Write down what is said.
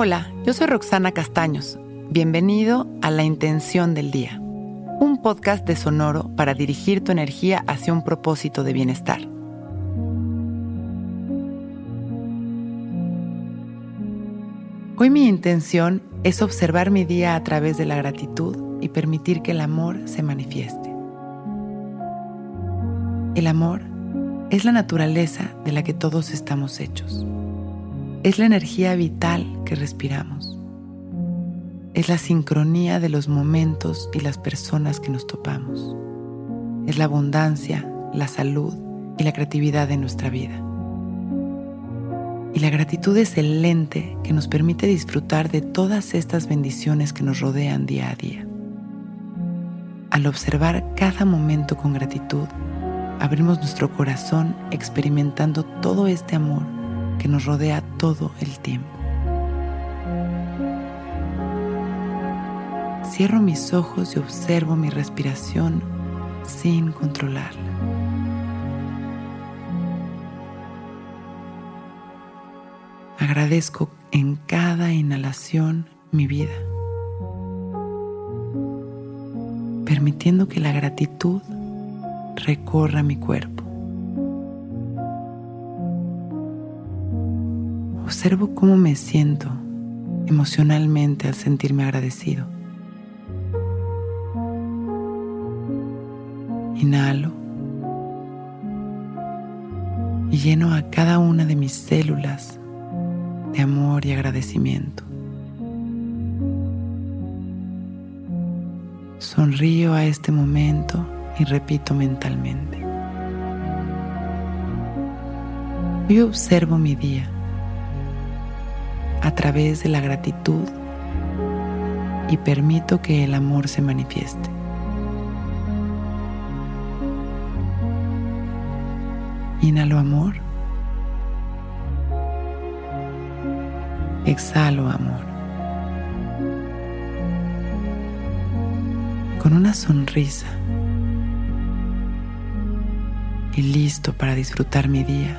Hola, yo soy Roxana Castaños. Bienvenido a La Intención del Día, un podcast de Sonoro para dirigir tu energía hacia un propósito de bienestar. Hoy mi intención es observar mi día a través de la gratitud y permitir que el amor se manifieste. El amor es la naturaleza de la que todos estamos hechos. Es la energía vital que respiramos. Es la sincronía de los momentos y las personas que nos topamos. Es la abundancia, la salud y la creatividad de nuestra vida. Y la gratitud es el lente que nos permite disfrutar de todas estas bendiciones que nos rodean día a día. Al observar cada momento con gratitud, abrimos nuestro corazón experimentando todo este amor que nos rodea todo el tiempo. Cierro mis ojos y observo mi respiración sin controlarla. Agradezco en cada inhalación mi vida, permitiendo que la gratitud recorra mi cuerpo. Observo cómo me siento emocionalmente al sentirme agradecido. Inhalo y lleno a cada una de mis células de amor y agradecimiento. Sonrío a este momento y repito mentalmente. Hoy observo mi día a través de la gratitud y permito que el amor se manifieste. Inhalo amor. Exhalo amor. Con una sonrisa y listo para disfrutar mi día,